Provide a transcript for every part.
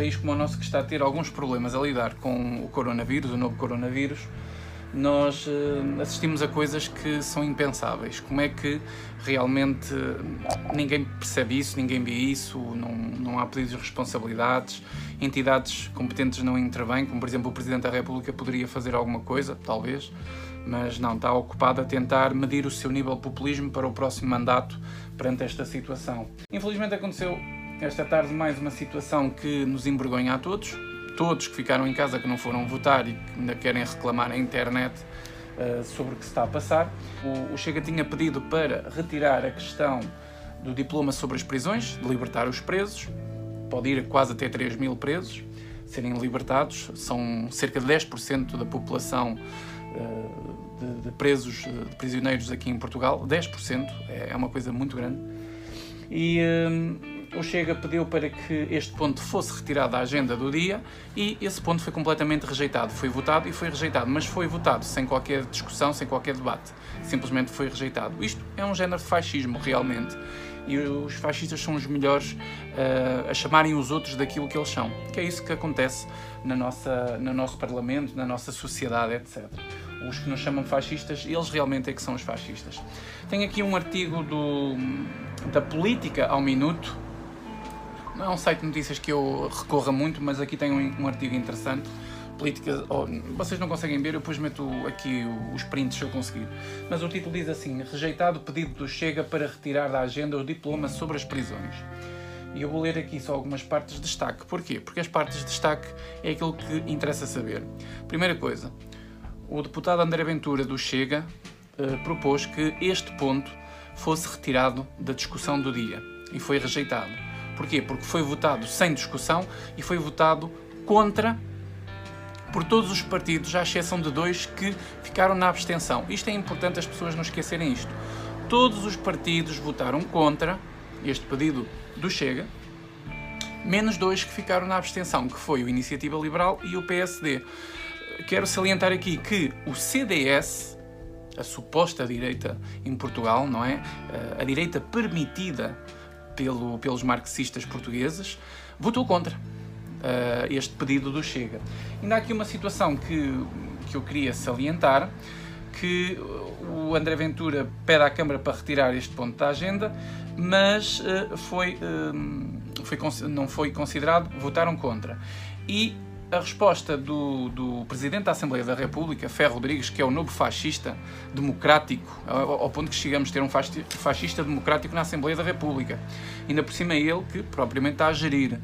país como o nosso que está a ter alguns problemas a lidar com o coronavírus, o novo coronavírus, nós uh, assistimos a coisas que são impensáveis. Como é que realmente ninguém percebe isso, ninguém vê isso, não, não há pedidos de responsabilidades, entidades competentes não intervêm, como por exemplo o Presidente da República poderia fazer alguma coisa, talvez, mas não, está ocupado a tentar medir o seu nível de populismo para o próximo mandato perante esta situação. Infelizmente aconteceu esta tarde mais uma situação que nos envergonha a todos, todos que ficaram em casa que não foram votar e que ainda querem reclamar na internet uh, sobre o que se está a passar. O, o Chega tinha pedido para retirar a questão do diploma sobre as prisões, de libertar os presos, pode ir quase até 3 mil presos, serem libertados, são cerca de 10% da população uh, de, de, presos, de prisioneiros aqui em Portugal, 10%, é, é uma coisa muito grande. E, o Chega pediu para que este ponto fosse retirado da agenda do dia e esse ponto foi completamente rejeitado. Foi votado e foi rejeitado, mas foi votado sem qualquer discussão, sem qualquer debate. Simplesmente foi rejeitado. Isto é um género de fascismo, realmente. E os fascistas são os melhores uh, a chamarem os outros daquilo que eles são. Que é isso que acontece na nossa, no nosso Parlamento, na nossa sociedade, etc os que nos chamam fascistas, eles realmente é que são os fascistas. Tenho aqui um artigo do, da Política ao Minuto, não é um site de notícias que eu recorra muito, mas aqui tem um, um artigo interessante. Política, oh, vocês não conseguem ver, eu depois meto aqui os prints se eu conseguir. Mas o título diz assim: Rejeitado o pedido do Chega para retirar da agenda o diploma sobre as prisões. E eu vou ler aqui só algumas partes de destaque. Porquê? Porque as partes de destaque é aquilo que interessa saber. Primeira coisa, o deputado André Ventura do Chega eh, propôs que este ponto fosse retirado da discussão do dia e foi rejeitado. Porquê? Porque foi votado sem discussão e foi votado contra por todos os partidos, à exceção de dois que ficaram na abstenção. Isto é importante as pessoas não esquecerem isto. Todos os partidos votaram contra este pedido do Chega, menos dois que ficaram na abstenção, que foi o Iniciativa Liberal e o PSD. Quero salientar aqui que o CDS, a suposta direita em Portugal, não é? A direita permitida pelo, pelos marxistas portugueses, votou contra uh, este pedido do Chega. Ainda há aqui uma situação que, que eu queria salientar, que o André Ventura pede à Câmara para retirar este ponto da agenda, mas uh, foi, uh, foi, não foi considerado, votaram contra. E a resposta do, do, Presidente da Assembleia da República, Ferro Rodrigues, que é o novo fascista democrático, ao, ao ponto que chegamos a ter um fascista democrático na Assembleia da República. Ainda por cima é ele que propriamente está a gerir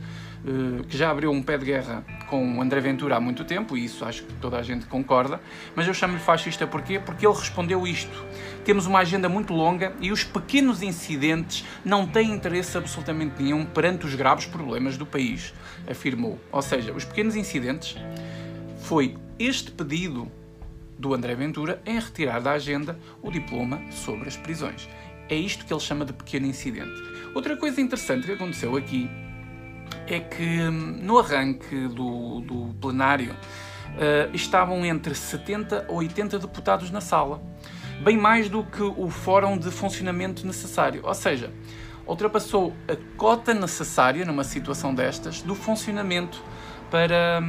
que já abriu um pé de guerra com André Ventura há muito tempo, e isso acho que toda a gente concorda, mas eu chamo-lhe fascista porquê? Porque ele respondeu isto. Temos uma agenda muito longa e os pequenos incidentes não têm interesse absolutamente nenhum perante os graves problemas do país, afirmou. Ou seja, os pequenos incidentes foi este pedido do André Ventura em retirar da agenda o diploma sobre as prisões. É isto que ele chama de pequeno incidente. Outra coisa interessante que aconteceu aqui é que hum, no arranque do, do plenário uh, estavam entre 70 ou 80 deputados na sala, bem mais do que o fórum de funcionamento necessário. Ou seja, ultrapassou a cota necessária numa situação destas do funcionamento para,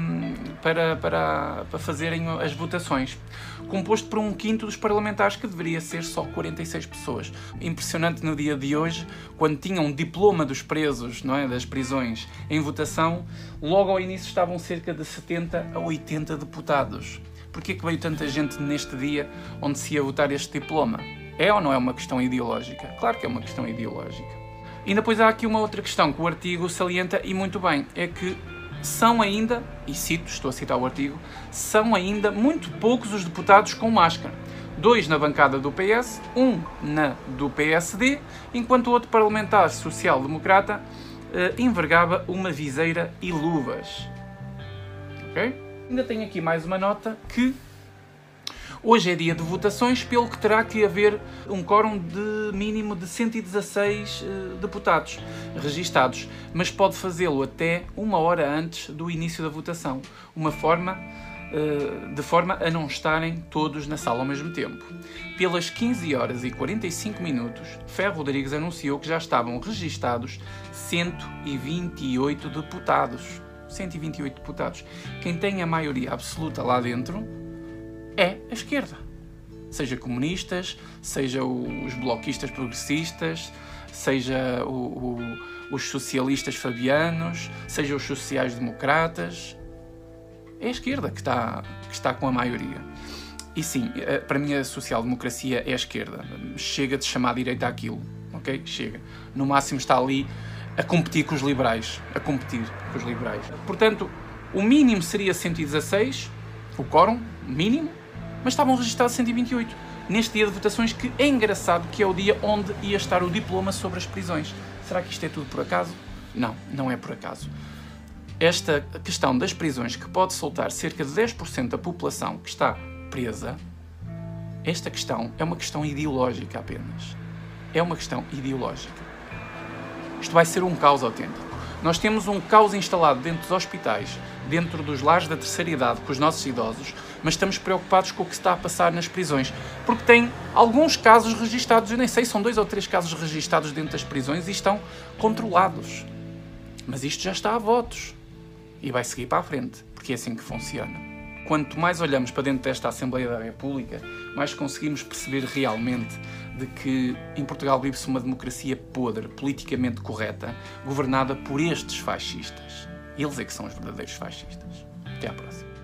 para, para, para fazerem as votações, composto por um quinto dos parlamentares, que deveria ser só 46 pessoas. Impressionante no dia de hoje, quando tinham um diploma dos presos, não é, das prisões, em votação, logo ao início estavam cerca de 70 a 80 deputados. Porquê que veio tanta gente neste dia onde se ia votar este diploma? É ou não é uma questão ideológica? Claro que é uma questão ideológica. E depois há aqui uma outra questão que o artigo salienta e muito bem, é que são ainda, e cito, estou a citar o artigo, são ainda muito poucos os deputados com máscara. Dois na bancada do PS, um na do PSD, enquanto o outro parlamentar social-democrata eh, envergava uma viseira e luvas. Ok? Ainda tenho aqui mais uma nota que Hoje é dia de votações, pelo que terá que haver um quórum de mínimo de 116 uh, deputados registados, mas pode fazê-lo até uma hora antes do início da votação, uma forma uh, de forma a não estarem todos na sala ao mesmo tempo. Pelas 15 horas e 45 minutos, Ferro Rodrigues anunciou que já estavam registados 128 deputados. 128 deputados. Quem tem a maioria absoluta lá dentro é a esquerda. Seja comunistas, seja os bloquistas progressistas, seja o, o, os socialistas fabianos, seja os sociais-democratas. É a esquerda que está, que está com a maioria. E sim, eh, para mim a social-democracia é a esquerda. Chega de chamar a direita aquilo, ok? Chega. No máximo está ali a competir com os liberais. A competir com os liberais. Portanto, o mínimo seria 116, o quórum, mínimo, mas estavam registrados 128. Neste dia de votações, que é engraçado que é o dia onde ia estar o diploma sobre as prisões. Será que isto é tudo por acaso? Não, não é por acaso. Esta questão das prisões, que pode soltar cerca de 10% da população que está presa, esta questão é uma questão ideológica apenas. É uma questão ideológica. Isto vai ser um caos autêntico. Nós temos um caos instalado dentro dos hospitais, dentro dos lares da terceira idade, com os nossos idosos, mas estamos preocupados com o que está a passar nas prisões. Porque tem alguns casos registados, eu nem sei, são dois ou três casos registados dentro das prisões e estão controlados. Mas isto já está a votos. E vai seguir para a frente, porque é assim que funciona quanto mais olhamos para dentro desta Assembleia da República, mais conseguimos perceber realmente de que em Portugal vive-se uma democracia podre, politicamente correta, governada por estes fascistas. Eles é que são os verdadeiros fascistas. Até à próxima.